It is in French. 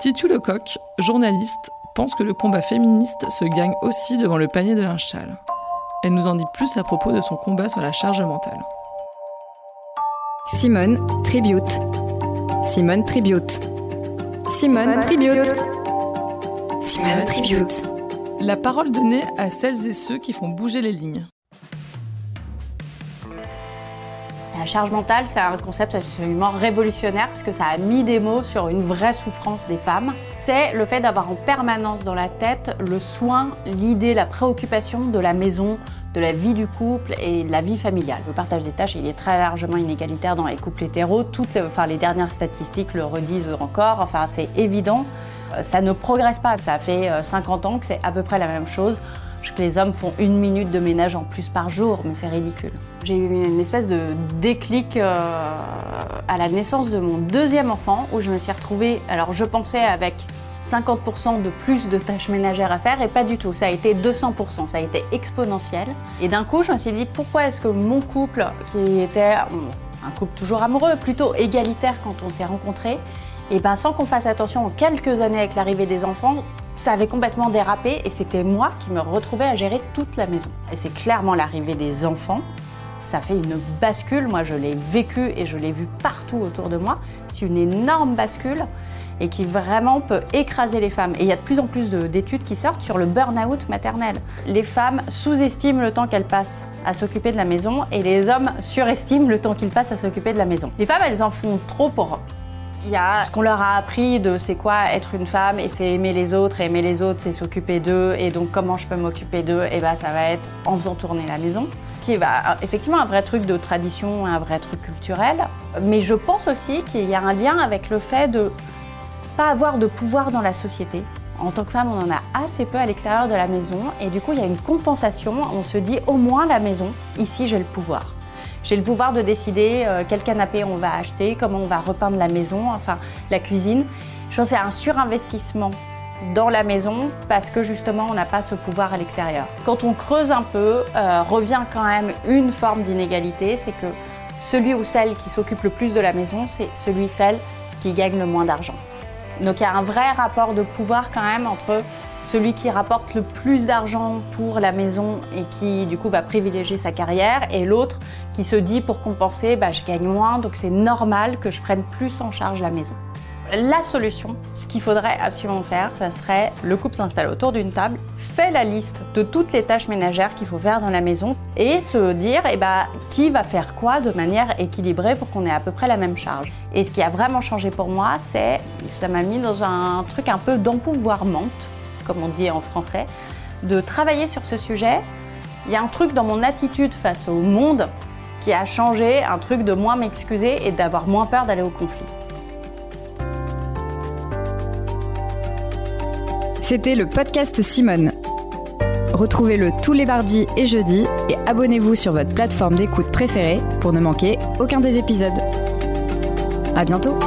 Titu Lecoq, journaliste, pense que le combat féministe se gagne aussi devant le panier de linge Elle nous en dit plus à propos de son combat sur la charge mentale. Simone Tribute. Simone Tribute. Simone Tribute. Simone Tribute. La parole donnée à celles et ceux qui font bouger les lignes. La charge mentale, c'est un concept absolument révolutionnaire puisque ça a mis des mots sur une vraie souffrance des femmes. C'est le fait d'avoir en permanence dans la tête le soin, l'idée, la préoccupation de la maison, de la vie du couple et de la vie familiale. Le partage des tâches, il est très largement inégalitaire dans les couples hétéros. Toutes les, dernières statistiques le redisent encore. Enfin, c'est évident. Euh, ça ne progresse pas. Ça fait 50 euh, ans que c'est à peu près la même chose que les hommes font une minute de ménage en plus par jour, mais c'est ridicule. J'ai eu une espèce de déclic euh, à la naissance de mon deuxième enfant où je me suis retrouvée, alors je pensais avec 50% de plus de tâches ménagères à faire et pas du tout, ça a été 200%, ça a été exponentiel. Et d'un coup je me suis dit pourquoi est-ce que mon couple, qui était un couple toujours amoureux, plutôt égalitaire quand on s'est rencontrés, et ben sans qu'on fasse attention en quelques années avec l'arrivée des enfants, ça avait complètement dérapé et c'était moi qui me retrouvais à gérer toute la maison. Et c'est clairement l'arrivée des enfants. Ça fait une bascule, moi je l'ai vécu et je l'ai vu partout autour de moi. C'est une énorme bascule et qui vraiment peut écraser les femmes. Et il y a de plus en plus d'études qui sortent sur le burn-out maternel. Les femmes sous-estiment le temps qu'elles passent à s'occuper de la maison et les hommes surestiment le temps qu'ils passent à s'occuper de la maison. Les femmes, elles en font trop pour il y a ce qu'on leur a appris de c'est quoi être une femme et c'est aimer les autres et aimer les autres c'est s'occuper d'eux et donc comment je peux m'occuper d'eux et ben ça va être en faisant tourner la maison qui va effectivement un vrai truc de tradition, un vrai truc culturel mais je pense aussi qu'il y a un lien avec le fait de pas avoir de pouvoir dans la société. En tant que femme, on en a assez peu à l'extérieur de la maison et du coup, il y a une compensation. On se dit au moins la maison, ici j'ai le pouvoir. J'ai le pouvoir de décider euh, quel canapé on va acheter, comment on va repeindre la maison, enfin la cuisine. Je pense qu'il y a un surinvestissement dans la maison parce que justement on n'a pas ce pouvoir à l'extérieur. Quand on creuse un peu, euh, revient quand même une forme d'inégalité, c'est que celui ou celle qui s'occupe le plus de la maison, c'est celui celle qui gagne le moins d'argent. Donc il y a un vrai rapport de pouvoir quand même entre celui qui rapporte le plus d'argent pour la maison et qui du coup va privilégier sa carrière, et l'autre qui se dit pour compenser, bah, je gagne moins, donc c'est normal que je prenne plus en charge la maison. La solution, ce qu'il faudrait absolument faire, ça serait le couple s'installe autour d'une table, fait la liste de toutes les tâches ménagères qu'il faut faire dans la maison et se dire eh bah, qui va faire quoi de manière équilibrée pour qu'on ait à peu près la même charge. Et ce qui a vraiment changé pour moi, c'est ça m'a mis dans un truc un peu d'empouvoirment comme on dit en français, de travailler sur ce sujet. Il y a un truc dans mon attitude face au monde qui a changé, un truc de moins m'excuser et d'avoir moins peur d'aller au conflit. C'était le podcast Simone. Retrouvez-le tous les mardis et jeudis et abonnez-vous sur votre plateforme d'écoute préférée pour ne manquer aucun des épisodes. À bientôt!